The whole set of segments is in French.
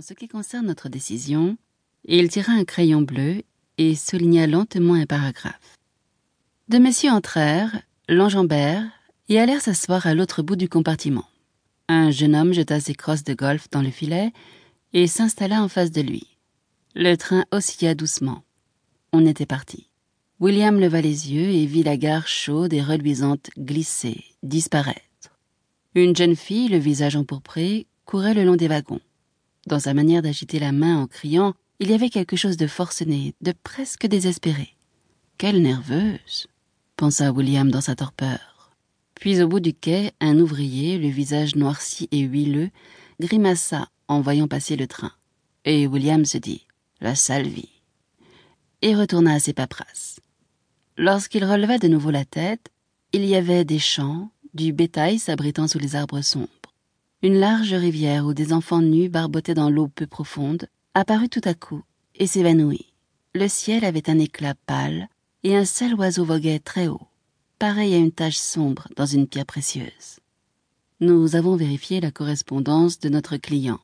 En ce qui concerne notre décision, il tira un crayon bleu et souligna lentement un paragraphe. Deux messieurs entrèrent, l'enjambèrent et allèrent s'asseoir à l'autre bout du compartiment. Un jeune homme jeta ses crosses de golf dans le filet et s'installa en face de lui. Le train oscilla doucement. On était parti. William leva les yeux et vit la gare chaude et reluisante glisser, disparaître. Une jeune fille, le visage empourpré, courait le long des wagons. Dans sa manière d'agiter la main en criant, il y avait quelque chose de forcené, de presque désespéré. Quelle nerveuse pensa William dans sa torpeur. Puis au bout du quai, un ouvrier, le visage noirci et huileux, grimaça en voyant passer le train. Et William se dit La sale vie et retourna à ses paperasses. Lorsqu'il releva de nouveau la tête, il y avait des champs, du bétail s'abritant sous les arbres sombres. Une large rivière où des enfants nus barbotaient dans l'eau peu profonde apparut tout à coup et s'évanouit. Le ciel avait un éclat pâle et un seul oiseau voguait très haut, pareil à une tache sombre dans une pierre précieuse. Nous avons vérifié la correspondance de notre client.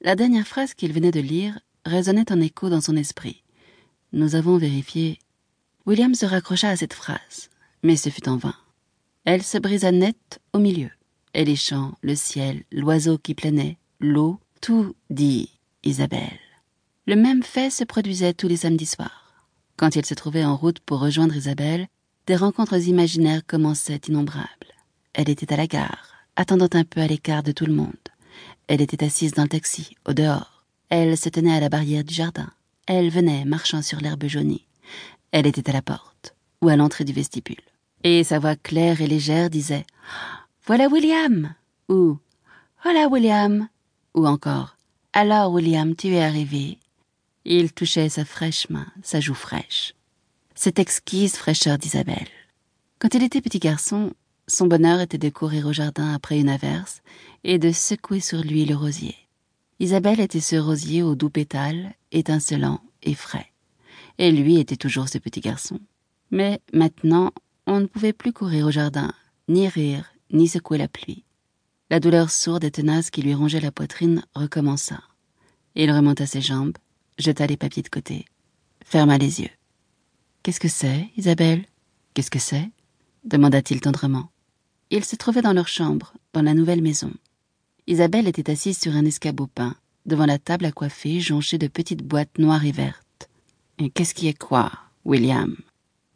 La dernière phrase qu'il venait de lire résonnait en écho dans son esprit. Nous avons vérifié. William se raccrocha à cette phrase, mais ce fut en vain. Elle se brisa net au milieu, et les champs, le ciel, l'oiseau qui planait, l'eau, tout dit Isabelle. Le même fait se produisait tous les samedis soirs. Quand il se trouvait en route pour rejoindre Isabelle, des rencontres imaginaires commençaient innombrables. Elle était à la gare, attendant un peu à l'écart de tout le monde. Elle était assise dans le taxi, au dehors. Elle se tenait à la barrière du jardin. Elle venait, marchant sur l'herbe jaunie. Elle était à la porte, ou à l'entrée du vestibule et sa voix claire et légère disait Voilà William ou Voilà William ou encore Alors William, tu es arrivé. Il touchait sa fraîche main, sa joue fraîche. Cette exquise fraîcheur d'Isabelle. Quand il était petit garçon, son bonheur était de courir au jardin après une averse et de secouer sur lui le rosier. Isabelle était ce rosier aux doux pétales, étincelant et frais. Et lui était toujours ce petit garçon. Mais maintenant, on ne pouvait plus courir au jardin, ni rire, ni secouer la pluie. La douleur sourde et tenace qui lui rongeait la poitrine recommença. Il remonta ses jambes, jeta les papiers de côté, ferma les yeux. Qu'est-ce que c'est, Isabelle Qu'est-ce que c'est? demanda-t-il tendrement. Ils se trouvaient dans leur chambre, dans la nouvelle maison. Isabelle était assise sur un escabeau peint, devant la table à coiffer jonchée de petites boîtes noires et vertes. Qu'est-ce qui est quoi, William?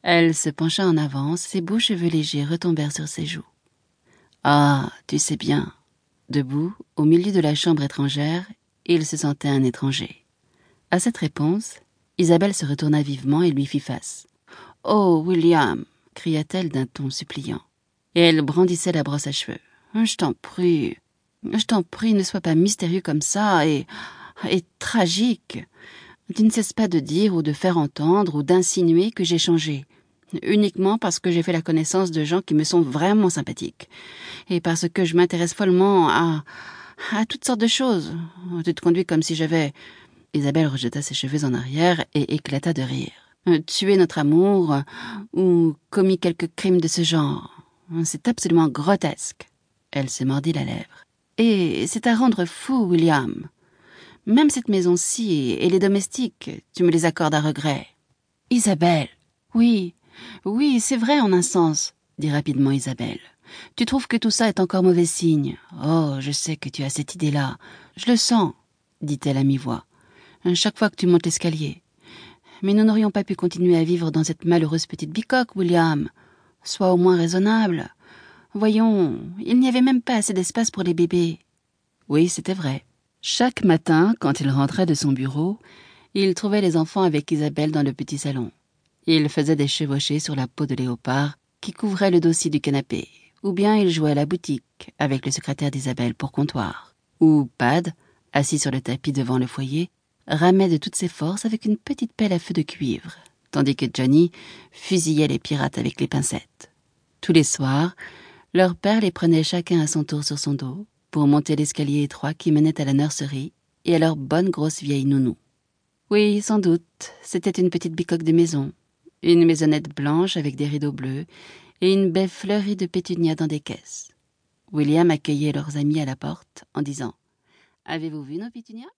Elle se pencha en avant, ses beaux cheveux légers retombèrent sur ses joues. Ah, tu sais bien. Debout, au milieu de la chambre étrangère, il se sentait un étranger. À cette réponse, Isabelle se retourna vivement et lui fit face. Oh, William cria-t-elle d'un ton suppliant. Et elle brandissait la brosse à cheveux. Je t'en prie, je t'en prie, ne sois pas mystérieux comme ça et. et tragique. Tu ne cesses pas de dire ou de faire entendre ou d'insinuer que j'ai changé uniquement parce que j'ai fait la connaissance de gens qui me sont vraiment sympathiques, et parce que je m'intéresse follement à à toutes sortes de choses. Tu te conduis comme si j'avais. Isabelle rejeta ses cheveux en arrière et éclata de rire. Tuer notre amour ou commis quelque crime de ce genre. C'est absolument grotesque. Elle se mordit la lèvre. Et c'est à rendre fou, William. Même cette maison-ci et les domestiques, tu me les accordes à regret. Isabelle. Oui, oui, c'est vrai en un sens, dit rapidement Isabelle. Tu trouves que tout ça est encore mauvais signe. Oh, je sais que tu as cette idée-là. Je le sens, dit-elle à mi-voix. Chaque fois que tu montes l'escalier. Mais nous n'aurions pas pu continuer à vivre dans cette malheureuse petite bicoque, William. Sois au moins raisonnable. Voyons, il n'y avait même pas assez d'espace pour les bébés. Oui, c'était vrai. Chaque matin, quand il rentrait de son bureau, il trouvait les enfants avec Isabelle dans le petit salon. Il faisait des chevauchées sur la peau de léopard qui couvrait le dossier du canapé, ou bien il jouait à la boutique avec le secrétaire d'Isabelle pour comptoir, ou Pad, assis sur le tapis devant le foyer, ramait de toutes ses forces avec une petite pelle à feu de cuivre, tandis que Johnny fusillait les pirates avec les pincettes. Tous les soirs, leur père les prenait chacun à son tour sur son dos pour monter l'escalier étroit qui menait à la nurserie et à leur bonne grosse vieille nounou. Oui, sans doute, c'était une petite bicoque de maison, une maisonnette blanche avec des rideaux bleus et une baie fleurie de pétunias dans des caisses. William accueillait leurs amis à la porte en disant Avez-vous vu nos pétunias?